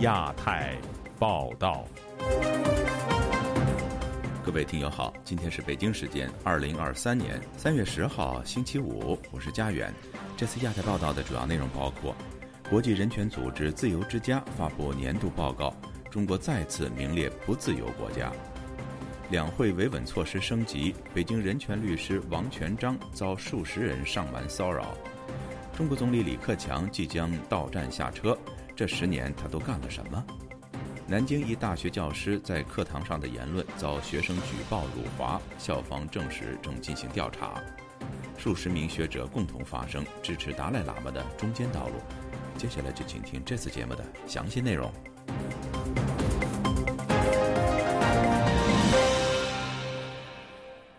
亚太报道。各位听友好，今天是北京时间二零二三年三月十号星期五，我是佳远。这次亚太报道的主要内容包括：国际人权组织自由之家发布年度报告，中国再次名列不自由国家；两会维稳措施升级，北京人权律师王全章遭数十人上门骚扰；中国总理李克强即将到站下车，这十年他都干了什么？南京一大学教师在课堂上的言论遭学生举报辱华，校方证实正进行调查。数十名学者共同发声，支持达赖喇嘛的中间道路。接下来就请听这次节目的详细内容。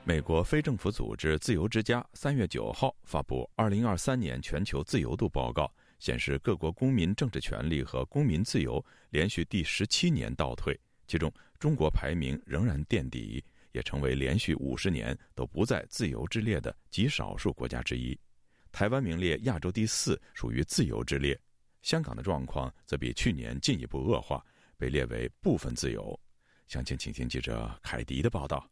美国非政府组织自由之家三月九号发布《二零二三年全球自由度报告》。显示各国公民政治权利和公民自由连续第十七年倒退，其中中国排名仍然垫底，也成为连续五十年都不在自由之列的极少数国家之一。台湾名列亚洲第四，属于自由之列。香港的状况则比去年进一步恶化，被列为部分自由。详情，请听记者凯迪的报道。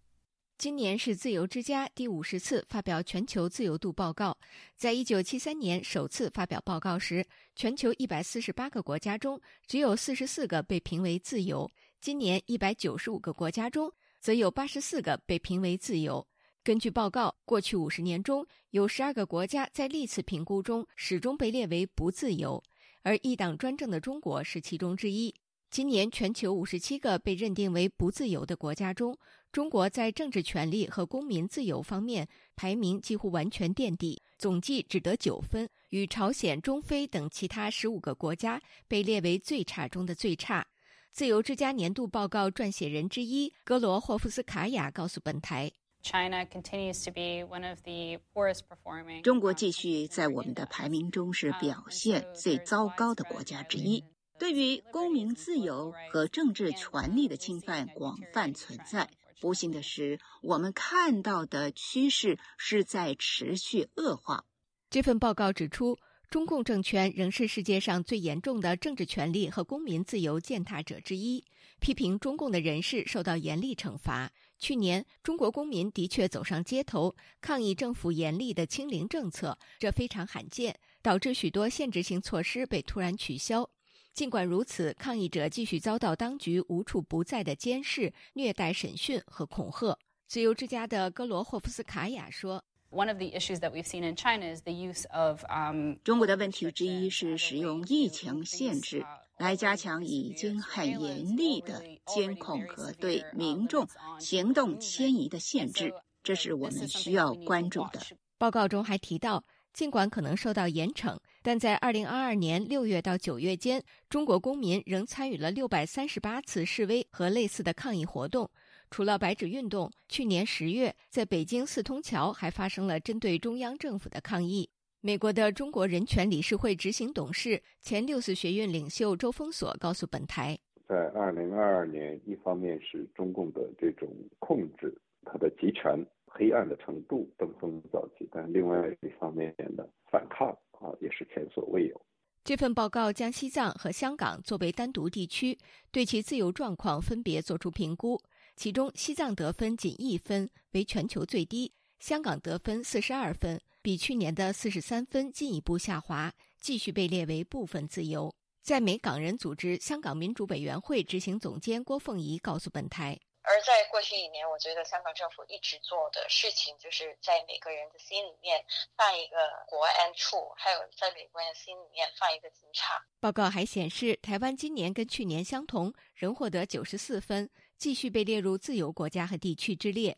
今年是自由之家第五十次发表全球自由度报告。在一九七三年首次发表报告时，全球一百四十八个国家中只有四十四个被评为自由。今年一百九十五个国家中，则有八十四个被评为自由。根据报告，过去五十年中有十二个国家在历次评估中始终被列为不自由，而一党专政的中国是其中之一。今年全球五十七个被认定为不自由的国家中，中国在政治权利和公民自由方面排名几乎完全垫底，总计只得九分，与朝鲜、中非等其他十五个国家被列为最差中的最差。自由之家年度报告撰写人之一格罗霍夫斯卡娅告诉本台：“China continues to be one of the poorest performing。中国继续在我们的排名中是表现最糟糕的国家之一。”对于公民自由和政治权利的侵犯广泛存在。不幸的是，我们看到的趋势是在持续恶化。这份报告指出，中共政权仍是世界上最严重的政治权利和公民自由践踏者之一。批评中共的人士受到严厉惩罚。去年，中国公民的确走上街头抗议政府严厉的清零政策，这非常罕见，导致许多限制性措施被突然取消。尽管如此，抗议者继续遭到当局无处不在的监视、虐待、审讯和恐吓。自由之家的格罗霍夫斯卡娅说：“One of the issues that we've seen in China is the use of um 中国的问题之一是使用疫情限制来加强已经很严厉的监控和对民众行动迁移的限制，这是我们需要关注的。”报告中还提到。尽管可能受到严惩，但在2022年6月到9月间，中国公民仍参与了638次示威和类似的抗议活动。除了白纸运动，去年10月在北京四通桥还发生了针对中央政府的抗议。美国的中国人权理事会执行董事、前六四学院领袖周峰锁告诉本台：“在2022年，一方面是中共的这种控制，它的集权。”黑暗的程度登峰造极，但另外一方面的反抗啊，也是前所未有。这份报告将西藏和香港作为单独地区，对其自由状况分别作出评估。其中，西藏得分仅一分，为全球最低；香港得分四十二分，比去年的四十三分进一步下滑，继续被列为部分自由。在美港人组织香港民主委员会执行总监郭凤仪告诉本台。而在过去一年，我觉得香港政府一直做的事情，就是在每个人的心里面放一个国安处，还有在每个人心里面放一个警察。报告还显示，台湾今年跟去年相同，仍获得九十四分，继续被列入自由国家和地区之列。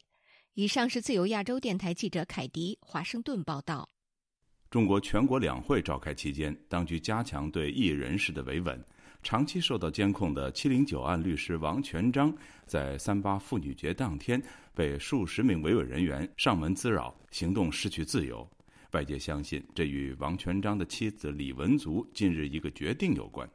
以上是自由亚洲电台记者凯迪华盛顿报道。中国全国两会召开期间，当局加强对异人士的维稳。长期受到监控的“七零九案”律师王全章，在三八妇女节当天被数十名维稳人员上门滋扰，行动失去自由。外界相信，这与王全章的妻子李文足近日一个决定有关。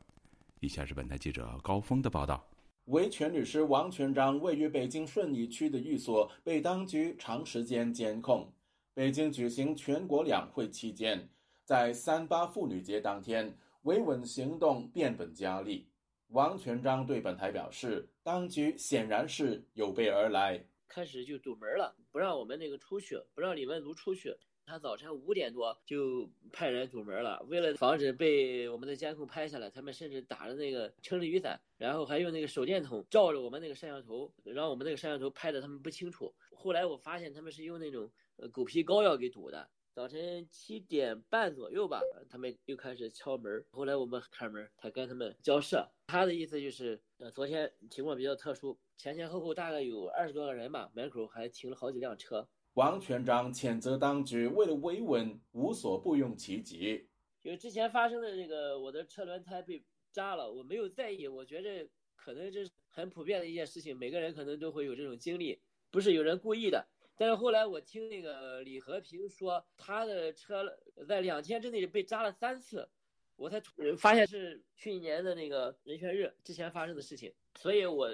以下是本台记者高峰的报道：维权律师王全章位于北京顺义区的寓所被当局长时间监控。北京举行全国两会期间，在三八妇女节当天。维稳行动变本加厉。王全章对本台表示，当局显然是有备而来，开始就堵门了，不让我们那个出去，不让李文足出去。他早晨五点多就派人堵门了，为了防止被我们的监控拍下来，他们甚至打着那个撑着雨伞，然后还用那个手电筒照着我们那个摄像头，让我们那个摄像头拍的他们不清楚。后来我发现他们是用那种呃狗皮膏药给堵的。早晨七点半左右吧，他们又开始敲门。后来我们开门，他跟他们交涉。他的意思就是，呃，昨天情况比较特殊，前前后后大概有二十多个人吧，门口还停了好几辆车。王全章谴责当局为了维稳无所不用其极。就之前发生的这个，我的车轮胎被扎了，我没有在意，我觉着可能这是很普遍的一件事情，每个人可能都会有这种经历，不是有人故意的。但是后来我听那个李和平说，他的车在两天之内被扎了三次，我才发现是去年的那个人权日之前发生的事情，所以我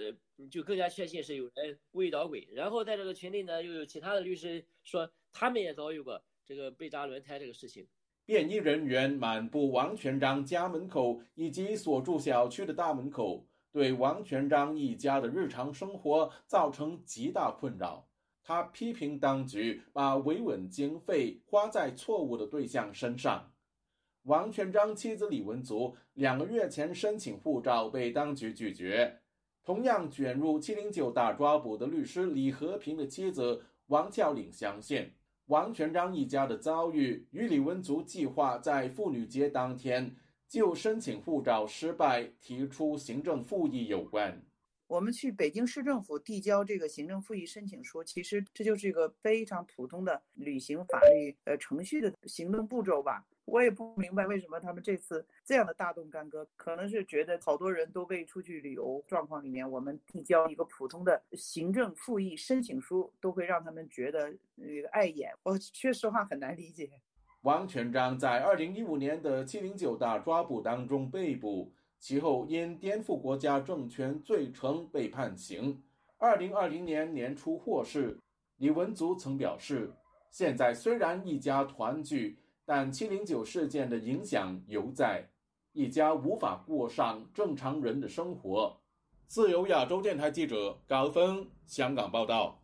就更加确信是有人故意捣鬼。然后在这个群里呢，又有其他的律师说他们也遭遇过这个被扎轮胎这个事情。便衣人员满布王全章家门口以及所住小区的大门口，对王全章一家的日常生活造成极大困扰。他批评当局把维稳经费花在错误的对象身上。王全章妻子李文足两个月前申请护照被当局拒绝。同样卷入“七零九”大抓捕的律师李和平的妻子王俏玲相信，王全章一家的遭遇与李文足计划在妇女节当天就申请护照失败提出行政复议有关。我们去北京市政府递交这个行政复议申请书，其实这就是一个非常普通的履行法律呃程序的行政步骤吧。我也不明白为什么他们这次这样的大动干戈，可能是觉得好多人都被出去旅游状况里面，我们递交一个普通的行政复议申请书，都会让他们觉得那个碍眼。我说实话很难理解。王全章在二零一五年的七零九大抓捕当中被捕。其后因颠覆国家政权罪成被判刑。二零二零年年初获释。李文足曾表示，现在虽然一家团聚，但七零九事件的影响犹在，一家无法过上正常人的生活。自由亚洲电台记者高峰香港报道。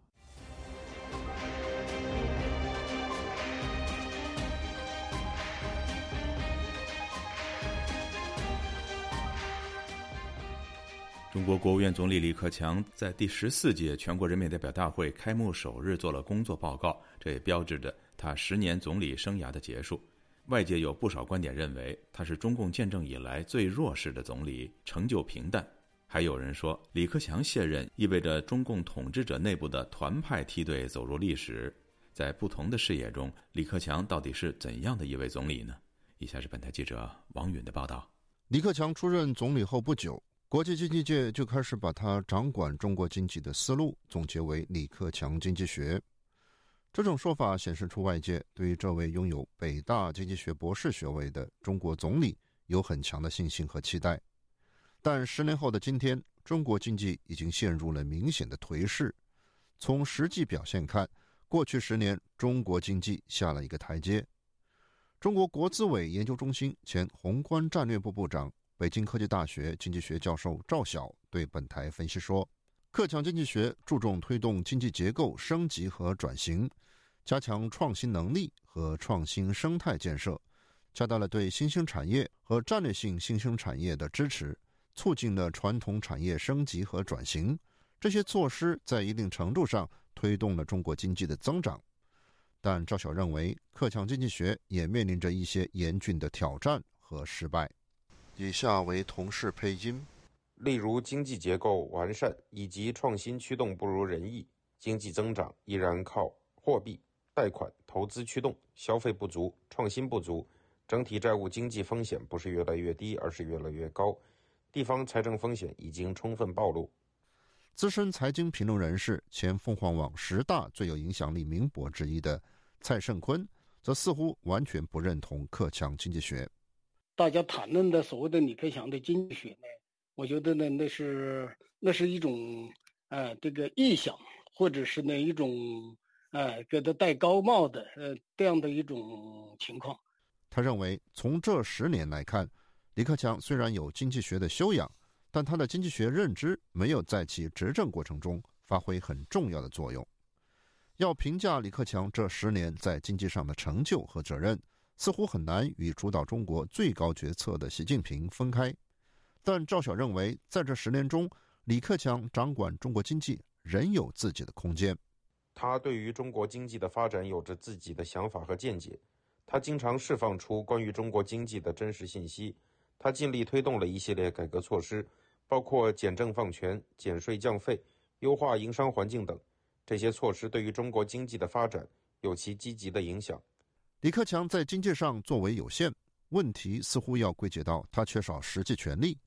中国国务院总理李克强在第十四届全国人民代表大会开幕首日做了工作报告，这也标志着他十年总理生涯的结束。外界有不少观点认为他是中共建政以来最弱势的总理，成就平淡。还有人说，李克强卸任意味着中共统治者内部的团派梯队走入历史。在不同的视野中，李克强到底是怎样的一位总理呢？以下是本台记者王允的报道。李克强出任总理后不久。国际经济界就开始把他掌管中国经济的思路总结为“李克强经济学”。这种说法显示出外界对于这位拥有北大经济学博士学位的中国总理有很强的信心和期待。但十年后的今天，中国经济已经陷入了明显的颓势。从实际表现看，过去十年中国经济下了一个台阶。中国国资委研究中心前宏观战略部部长。北京科技大学经济学教授赵晓对本台分析说：“克强经济学注重推动经济结构升级和转型，加强创新能力和创新生态建设，加大了对新兴产业和战略性新兴产业的支持，促进了传统产业升级和转型。这些措施在一定程度上推动了中国经济的增长。但赵晓认为，克强经济学也面临着一些严峻的挑战和失败。”以下为同事配音。例如，经济结构完善以及创新驱动不如人意，经济增长依然靠货币、贷款、投资驱动，消费不足，创新不足，整体债务经济风险不是越来越低，而是越来越高，地方财政风险已经充分暴露。资深财经评论人士、前凤凰网十大最有影响力名博之一的蔡胜坤，则似乎完全不认同克强经济学。大家谈论的所谓的李克强的经济学呢，我觉得呢，那是那是一种呃这个臆想，或者是呢一种呃给他戴高帽的呃这样的一种情况。他认为，从这十年来看，李克强虽然有经济学的修养，但他的经济学认知没有在其执政过程中发挥很重要的作用。要评价李克强这十年在经济上的成就和责任，似乎很难与主导中国最高决策的习近平分开。但赵晓认为，在这十年中，李克强掌管中国经济仍有自己的空间。他对于中国经济的发展有着自己的想法和见解。他经常释放出关于中国经济的真实信息。他尽力推动了一系列改革措施，包括减政放权、减税降费、优化营商环境等。这些措施对于中国经济的发展有其积极的影响。李克强在经济上作为有限，问题似乎要归结到他缺少实际权力。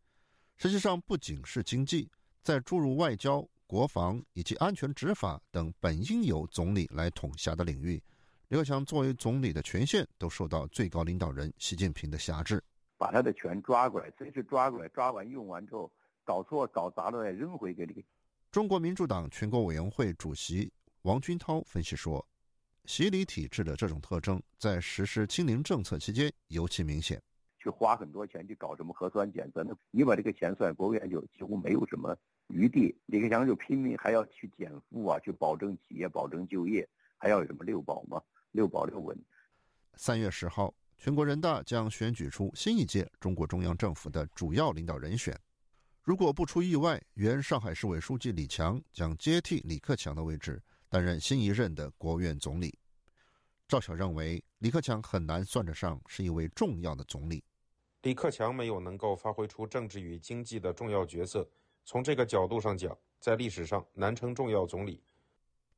实际上，不仅是经济，在诸如外交、国防以及安全执法等本应由总理来统辖的领域，李克强作为总理的权限都受到最高领导人习近平的辖制。把他的权抓过来，随时抓过来，抓完用完之后，搞错搞砸了再扔回给你。中国民主党全国委员会主席王军涛分析说：“习礼体制的这种特征，在实施清零政策期间尤其明显。去花很多钱去搞什么核酸检测，那你把这个钱算，国务院就几乎没有什么余地。李克强就拼命还要去减负啊，去保证企业、保证就业，还要有什么六保嘛？六保六稳。”三月十号，全国人大将选举出新一届中国中央政府的主要领导人选。如果不出意外，原上海市委书记李强将接替李克强的位置，担任新一任的国务院总理。赵晓认为，李克强很难算得上是一位重要的总理。李克强没有能够发挥出政治与经济的重要角色，从这个角度上讲，在历史上难称重要总理。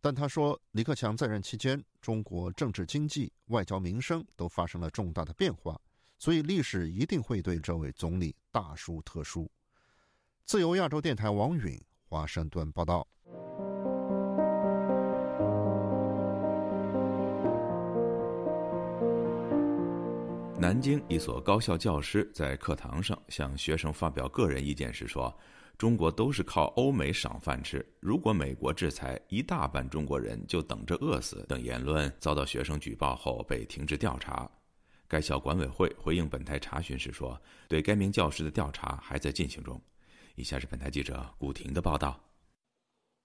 但他说，李克强在任期间，中国政治、经济、外交、民生都发生了重大的变化，所以历史一定会对这位总理大书特书。自由亚洲电台王允华盛顿报道：南京一所高校教师在课堂上向学生发表个人意见时说：“中国都是靠欧美赏饭吃，如果美国制裁，一大半中国人就等着饿死。”等言论遭到学生举报后被停职调查。该校管委会回应本台查询时说：“对该名教师的调查还在进行中。”以下是本台记者古婷的报道。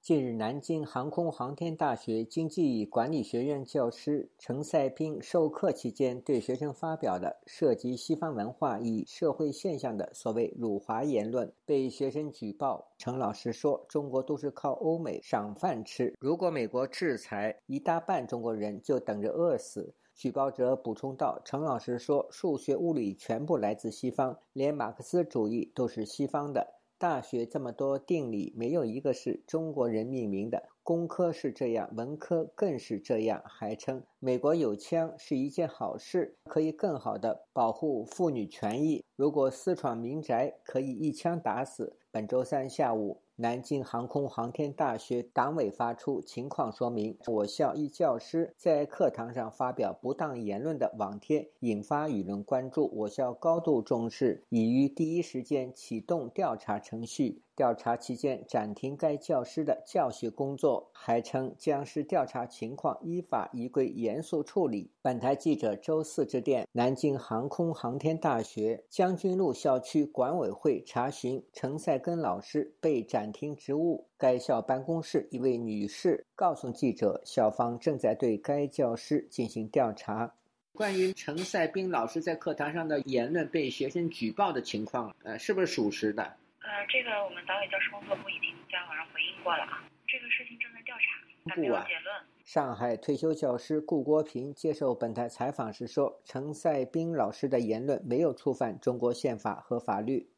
近日，南京航空航天大学经济与管理学院教师陈赛斌授课期间对学生发表的涉及西方文化与社会现象的所谓辱华言论，被学生举报。陈老师说：“中国都是靠欧美赏饭吃，如果美国制裁，一大半中国人就等着饿死。”举报者补充道：“陈老师说，数学、物理全部来自西方，连马克思主义都是西方的。”大学这么多定理，没有一个是中国人命名的。工科是这样，文科更是这样。还称美国有枪是一件好事，可以更好的保护妇女权益。如果私闯民宅，可以一枪打死。本周三下午。南京航空航天大学党委发出情况说明：我校一教师在课堂上发表不当言论的网帖引发舆论关注，我校高度重视，已于第一时间启动调查程序。调查期间暂停该教师的教学工作，还称将视调查情况依法依规严肃处理。本台记者周四致电南京航空航天大学将军路校区管委会查询陈赛根老师被暂停职务，该校办公室一位女士告诉记者，校方正在对该教师进行调查。关于陈赛斌老师在课堂上的言论被学生举报的情况，呃，是不是属实的？呃，这个我们党委教师工作部已经在网上回应过了啊，这个事情正在调查，还没有结论。上海退休教师顾国平接受本台采访时说：“陈赛斌老师的言论没有触犯中国宪法和法律。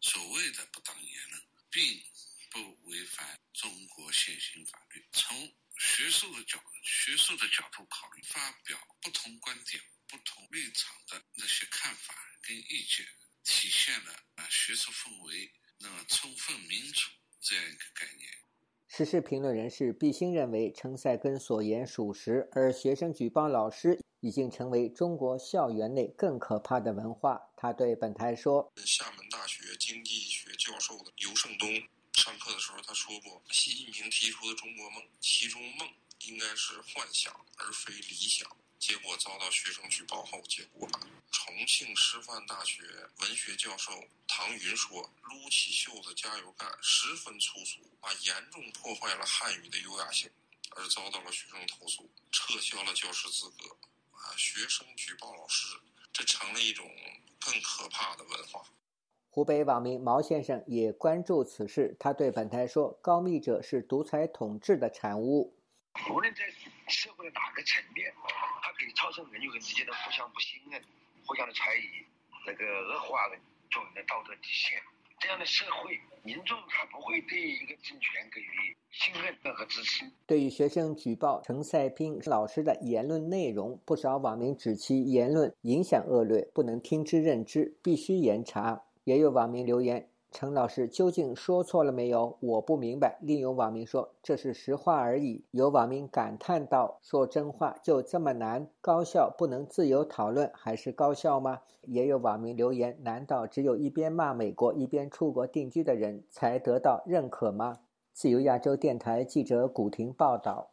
所谓的不当言论，并不违反中国现行法律。从学术的角学术的角度考虑，发表不同观点、不同立场的那些看法跟意见，体现了啊学术氛围。”充分民主这样一个概念。时事评论人士毕兴认为，陈赛根所言属实，而学生举报老师已经成为中国校园内更可怕的文化。他对本台说：“厦门大学经济学教授的尤胜东上课的时候，他说过，习近平提出的中国梦，其中梦应该是幻想而非理想。”结果遭到学生举报后解雇了。重庆师范大学文学教授唐云说：“撸起袖子加油干，十分粗俗，啊，严重破坏了汉语的优雅性，而遭到了学生投诉，撤销了教师资格。啊，学生举报老师，这成了一种更可怕的文化。”湖北网民毛先生也关注此事，他对本台说：“高密者是独裁统治的产物。无论在社会的哪个层面，它可以造成人与人之间的互相不信任。”互相的猜疑，那个恶化了做人的道德底线。这样的社会，民众他不会对一个政权给予信任和支持。对于学生举报陈赛斌老师的言论内容，不少网民指其言论影响恶劣，不能听之任之，必须严查。也有网民留言。陈老师究竟说错了没有？我不明白。另有网民说这是实话而已。有网民感叹道：“说真话就这么难？高校不能自由讨论，还是高校吗？”也有网民留言：“难道只有一边骂美国，一边出国定居的人才得到认可吗？”自由亚洲电台记者古婷报道。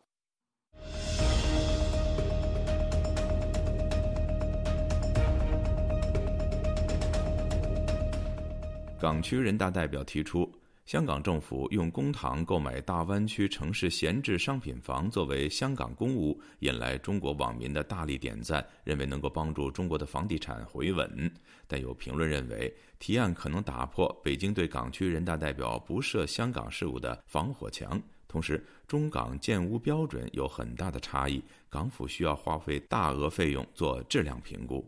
港区人大代表提出，香港政府用公帑购买大湾区城市闲置商品房作为香港公屋，引来中国网民的大力点赞，认为能够帮助中国的房地产回稳。但有评论认为，提案可能打破北京对港区人大代表不涉香港事务的防火墙。同时，中港建屋标准有很大的差异，港府需要花费大额费用做质量评估。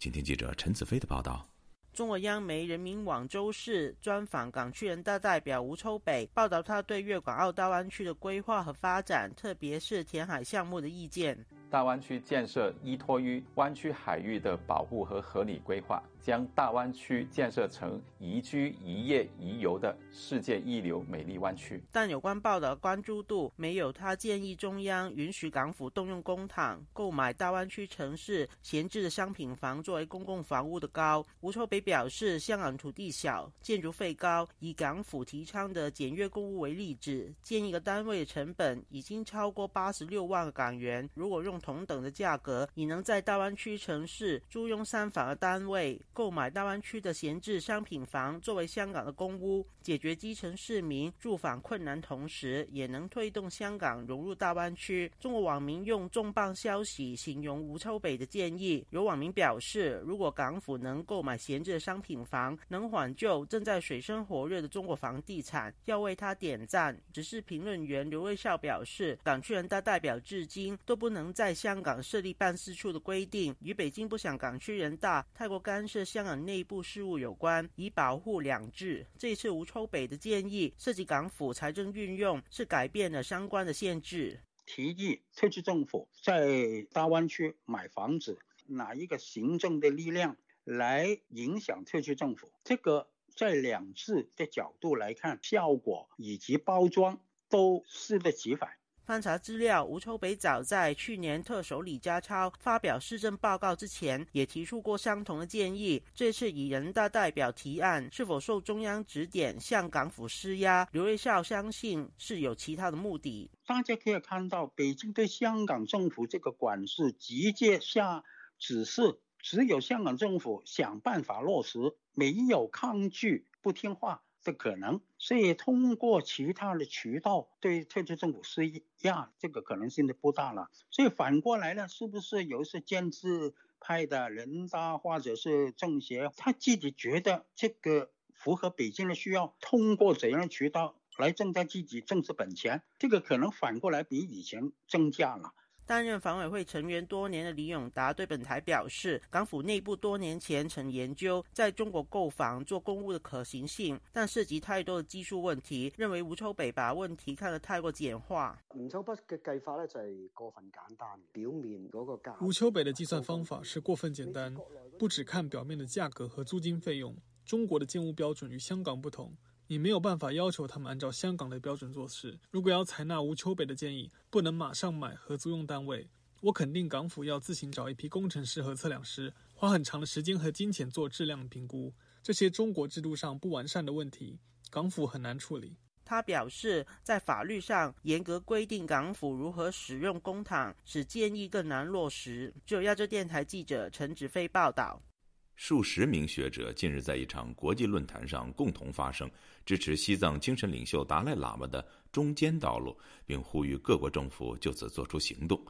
请听记者陈子飞的报道。中国央媒人民网周四专访港区人大代表吴秋北，报道他对粤港澳大湾区的规划和发展，特别是填海项目的意见。大湾区建设依托于湾区海域的保护和合理规划。将大湾区建设成宜居、宜业、宜游的世界一流美丽湾区，但有关报道关注度没有他建议中央允许港府动用公帑购买大湾区城市闲置的商品房作为公共房屋的高。吴秋北表示，香港土地小，建筑费高，以港府提倡的简约公屋为例子，建一个单位的成本已经超过八十六万港元。如果用同等的价格，已能在大湾区城市租用三房的单位。购买大湾区的闲置商品房作为香港的公屋，解决基层市民住房困难，同时也能推动香港融入大湾区。中国网民用“重磅消息”形容吴秋北的建议。有网民表示，如果港府能购买闲置的商品房，能挽救正在水深火热的中国房地产，要为他点赞。只是评论员刘瑞孝表示，港区人大代表至今都不能在香港设立办事处的规定，与北京不想港区人大太过干涉。香港内部事务有关，以保护两制。这次吴秋北的建议涉及港府财政运用，是改变了相关的限制。提议特区政府在大湾区买房子，哪一个行政的力量来影响特区政府？这个在两制的角度来看，效果以及包装都适得其反。翻查资料，吴秋北早在去年特首李家超发表施政报告之前，也提出过相同的建议。这次以人大代表提案，是否受中央指点向港府施压？刘瑞孝相信是有其他的目的。大家可以看到，北京对香港政府这个管事直接下指示，只有香港政府想办法落实，没有抗拒不听话。的可能，所以通过其他的渠道对特区政府施压，这个可能性就不大了。所以反过来呢，是不是有一些建制派的人大或者是政协，他自己觉得这个符合北京的需要，通过怎样的渠道来增加自己政治本钱，这个可能反过来比以前增加了。担任房委会成员多年的李永达对本台表示，港府内部多年前曾研究在中国购房做公务的可行性，但涉及太多的技术问题，认为吴秋北把问题看得太过简化。吴秋北嘅计法咧就系过分简单，表面嗰个价。吴秋北的计算方法是过分简单，不只看表面的价格和租金费用。中国的建屋标准与香港不同。你没有办法要求他们按照香港的标准做事。如果要采纳吴秋北的建议，不能马上买合租用单位。我肯定港府要自行找一批工程师和测量师，花很长的时间和金钱做质量评估。这些中国制度上不完善的问题，港府很难处理。他表示，在法律上严格规定港府如何使用公帑，使建议更难落实。就亚洲电台记者陈子飞报道。数十名学者近日在一场国际论坛上共同发声，支持西藏精神领袖达赖喇嘛的中间道路，并呼吁各国政府就此做出行动。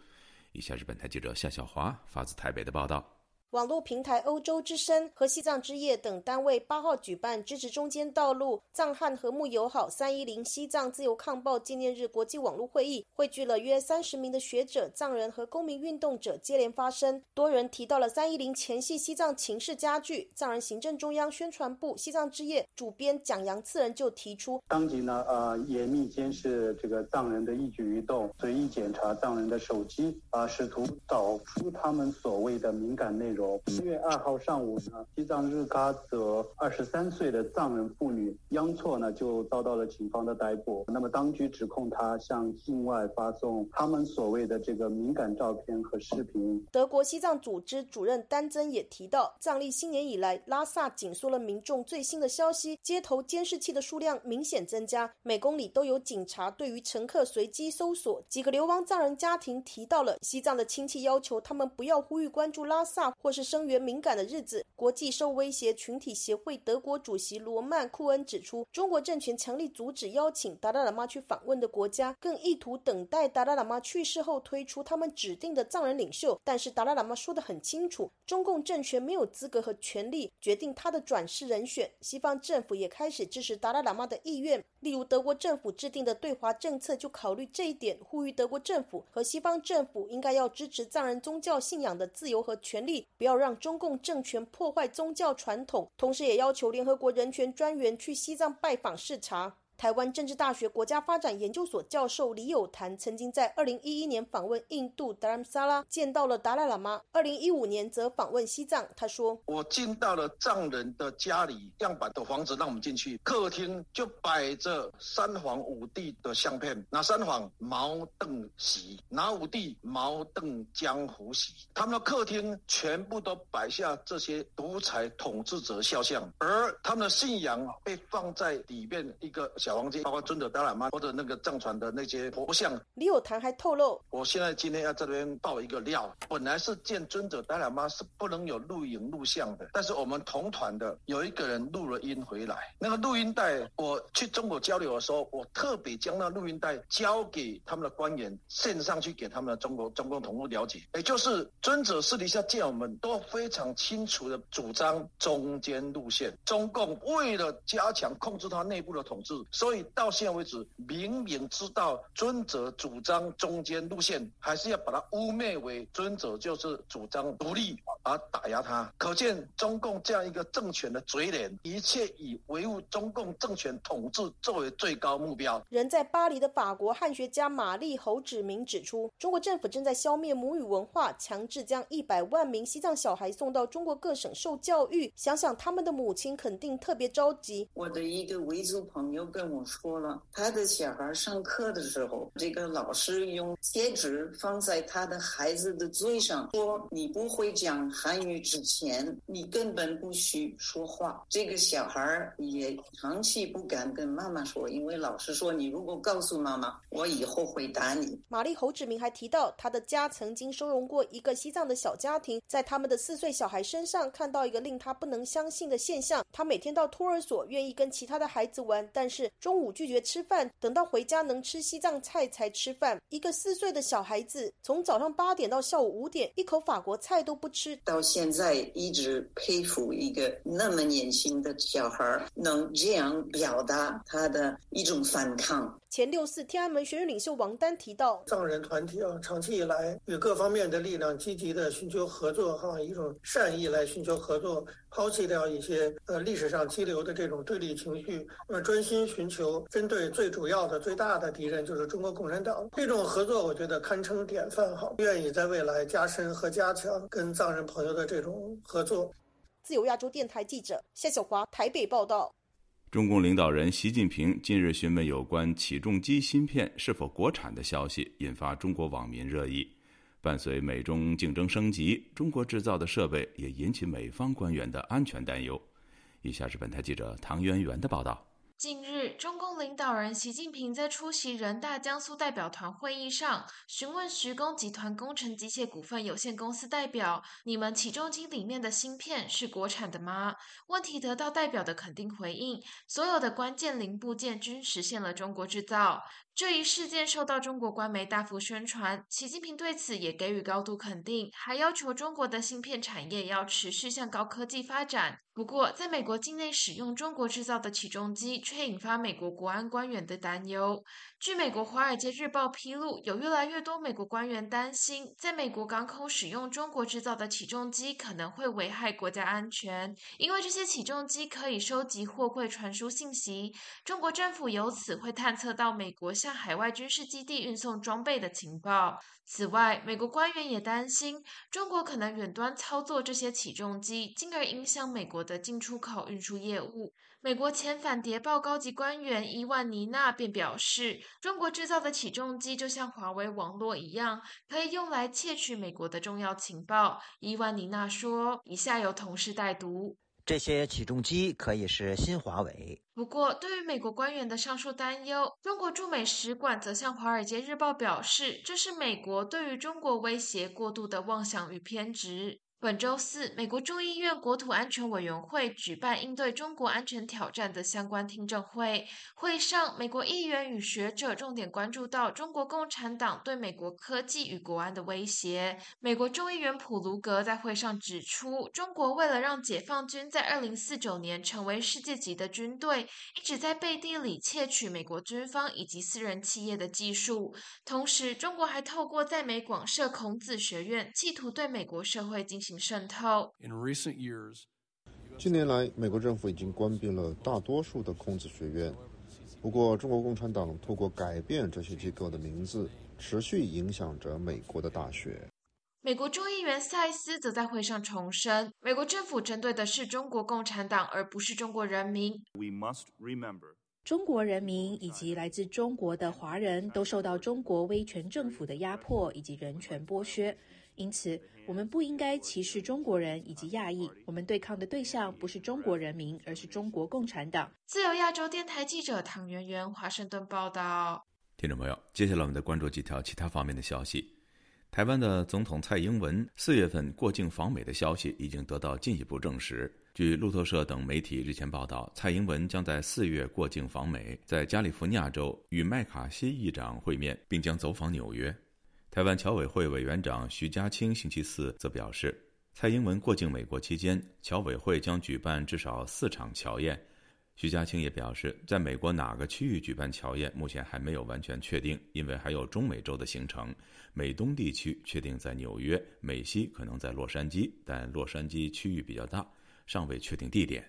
以下是本台记者夏小华发自台北的报道。网络平台欧洲之声和西藏之夜等单位八号举办支持中间道路、藏汉和睦友好三一零西藏自由抗暴纪念日国际网络会议，汇聚了约三十名的学者、藏人和公民运动者接连发声。多人提到了三一零前夕西藏情势加剧。藏人行政中央宣传部西藏之夜主编蒋扬次人就提出，当即呢，呃，严密监视这个藏人的一举一动，随意检查藏人的手机，啊，试图找出他们所谓的敏感内容。七月二号上午呢，西藏日喀则二十三岁的藏人妇女央措呢就遭到了警方的逮捕。那么当局指控她向境外发送他们所谓的这个敏感照片和视频。德国西藏组织主任丹增也提到，藏历新年以来，拉萨紧缩了民众最新的消息，街头监视器的数量明显增加，每公里都有警察对于乘客随机搜索。几个流亡藏人家庭提到了西藏的亲戚要求他们不要呼吁关注拉萨。或是声援敏感的日子，国际受威胁群体协会德国主席罗曼·库恩指出，中国政权强力阻止邀请达赖喇嘛去访问的国家，更意图等待达赖喇嘛去世后推出他们指定的藏人领袖。但是达赖喇嘛说得很清楚，中共政权没有资格和权利决定他的转世人选。西方政府也开始支持达赖喇嘛的意愿，例如德国政府制定的对华政策就考虑这一点，呼吁德国政府和西方政府应该要支持藏人宗教信仰的自由和权利。不要让中共政权破坏宗教传统，同时也要求联合国人权专员去西藏拜访视察。台湾政治大学国家发展研究所教授李友谈曾经在二零一一年访问印度达兰萨拉，见到了达赖喇嘛。二零一五年则访问西藏。他说：“我进到了藏人的家里，样板的房子让我们进去，客厅就摆着三皇五帝的相片。哪三皇？毛邓喜。哪五帝？毛邓江湖喜。他们的客厅全部都摆下这些独裁统治者肖像，而他们的信仰被放在里面一个。”小黄金，包括尊者达赖嘛或者那个藏传的那些佛像。李有谈还透露，我现在今天要这边爆一个料，本来是见尊者达赖嘛是不能有录影录像的，但是我们同团的有一个人录了音回来，那个录音带我去中国交流的时候，我特别将那录音带交给他们的官员，线上去给他们的中国中共同路了解，也就是尊者私底下见我们都非常清楚的主张中间路线，中共为了加强控制他内部的统治。所以到现在为止，明明知道尊者主张中间路线，还是要把它污蔑为尊者就是主张独立而打压他。可见中共这样一个政权的嘴脸，一切以维护中共政权统治作为最高目标。人在巴黎的法国汉学家玛丽侯志明指出，中国政府正在消灭母语文化，强制将一百万名西藏小孩送到中国各省受教育。想想他们的母亲肯定特别着急。我的一个维族朋友跟。我说了，他的小孩上课的时候，这个老师用贴纸放在他的孩子的嘴上，说：“你不会讲韩语之前，你根本不许说话。”这个小孩也长期不敢跟妈妈说，因为老师说：“你如果告诉妈妈，我以后会打你。”玛丽侯志明还提到，他的家曾经收容过一个西藏的小家庭，在他们的四岁小孩身上看到一个令他不能相信的现象：他每天到托儿所，愿意跟其他的孩子玩，但是。中午拒绝吃饭，等到回家能吃西藏菜才吃饭。一个四岁的小孩子，从早上八点到下午五点，一口法国菜都不吃。到现在一直佩服一个那么年轻的小孩能这样表达他的一种反抗。前六四天安门学院领袖王丹提到，藏人团体啊，长期以来与各方面的力量积极的寻求合作，哈，一种善意来寻求合作，抛弃掉一些呃历史上激流的这种对立情绪，呃，专心寻求针对最主要的、最大的敌人就是中国共产党。这种合作，我觉得堪称典范，哈，愿意在未来加深和加强跟藏人朋友的这种合作。自由亚洲电台记者夏小华台北报道。中共领导人习近平近日询问有关起重机芯片是否国产的消息，引发中国网民热议。伴随美中竞争升级，中国制造的设备也引起美方官员的安全担忧。以下是本台记者唐媛媛的报道。近日，中共领导人习近平在出席人大江苏代表团会议上，询问徐工集团工程机械股份有限公司代表：“你们起重机里面的芯片是国产的吗？”问题得到代表的肯定回应，所有的关键零部件均实现了中国制造。这一事件受到中国官媒大幅宣传，习近平对此也给予高度肯定，还要求中国的芯片产业要持续向高科技发展。不过，在美国境内使用中国制造的起重机，却引发美国国安官员的担忧。据美国《华尔街日报》披露，有越来越多美国官员担心，在美国港口使用中国制造的起重机可能会危害国家安全，因为这些起重机可以收集货柜传输信息，中国政府由此会探测到美国向海外军事基地运送装备的情报。此外，美国官员也担心，中国可能远端操作这些起重机，进而影响美国的进出口运输业务。美国前反谍报高级官员伊万尼娜便表示，中国制造的起重机就像华为网络一样，可以用来窃取美国的重要情报。伊万尼娜说：“以下由同事代读。”这些起重机可以是新华为。不过，对于美国官员的上述担忧，中国驻美使馆则向《华尔街日报》表示，这是美国对于中国威胁过度的妄想与偏执。本周四，美国众议院国土安全委员会举办应对中国安全挑战的相关听证会。会上，美国议员与学者重点关注到中国共产党对美国科技与国安的威胁。美国众议员普卢格在会上指出，中国为了让解放军在二零四九年成为世界级的军队，一直在背地里窃取美国军方以及私人企业的技术。同时，中国还透过在美广设孔子学院，企图对美国社会进行。渗透。近年来，美国政府已经关闭了大多数的孔子学院。不过，中国共产党通过改变这些机构的名字，持续影响着美国的大学。美国众议员塞斯则在会上重申，美国政府针对的是中国共产党，而不是中国人民。中国人民以及来自中国的华人都受到中国威权政府的压迫以及人权剥削。因此，我们不应该歧视中国人以及亚裔。我们对抗的对象不是中国人民，而是中国共产党。自由亚洲电台记者唐媛媛华盛顿报道。听众朋友，接下来我们再关注几条其他方面的消息。台湾的总统蔡英文四月份过境访美的消息已经得到进一步证实。据路透社等媒体日前报道，蔡英文将在四月过境访美，在加利福尼亚州与麦卡锡议长会面，并将走访纽约。台湾侨委会委员长徐家清星期四则表示，蔡英文过境美国期间，侨委会将举办至少四场侨宴。徐家清也表示，在美国哪个区域举办乔宴，目前还没有完全确定，因为还有中美洲的行程。美东地区确定在纽约，美西可能在洛杉矶，但洛杉矶区域比较大，尚未确定地点。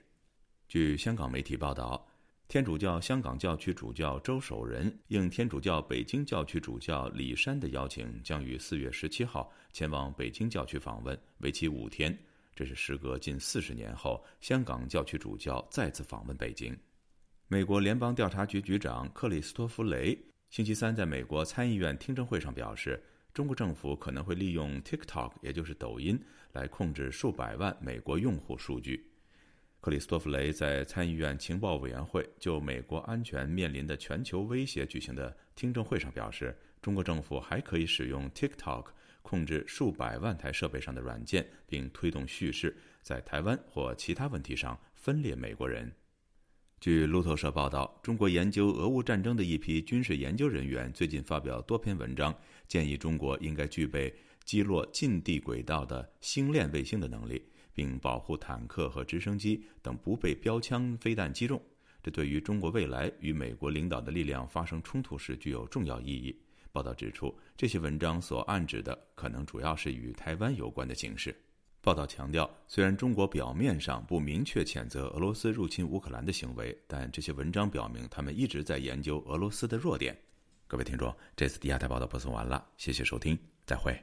据香港媒体报道。天主教香港教区主教周守仁应天主教北京教区主教李山的邀请，将于四月十七号前往北京教区访问，为期五天。这是时隔近四十年后，香港教区主教再次访问北京。美国联邦调查局局长克里斯托弗雷星期三在美国参议院听证会上表示，中国政府可能会利用 TikTok，也就是抖音，来控制数百万美国用户数据。克里斯托弗雷在参议院情报委员会就美国安全面临的全球威胁举行的听证会上表示，中国政府还可以使用 TikTok 控制数百万台设备上的软件，并推动叙事，在台湾或其他问题上分裂美国人。据路透社报道，中国研究俄乌战争的一批军事研究人员最近发表多篇文章，建议中国应该具备击落近地轨道的星链卫星的能力。并保护坦克和直升机等不被标枪飞弹击中，这对于中国未来与美国领导的力量发生冲突时具有重要意义。报道指出，这些文章所暗指的可能主要是与台湾有关的形势。报道强调，虽然中国表面上不明确谴责俄罗斯入侵乌克兰的行为，但这些文章表明他们一直在研究俄罗斯的弱点。各位听众，这次第二台报道播送完了，谢谢收听，再会。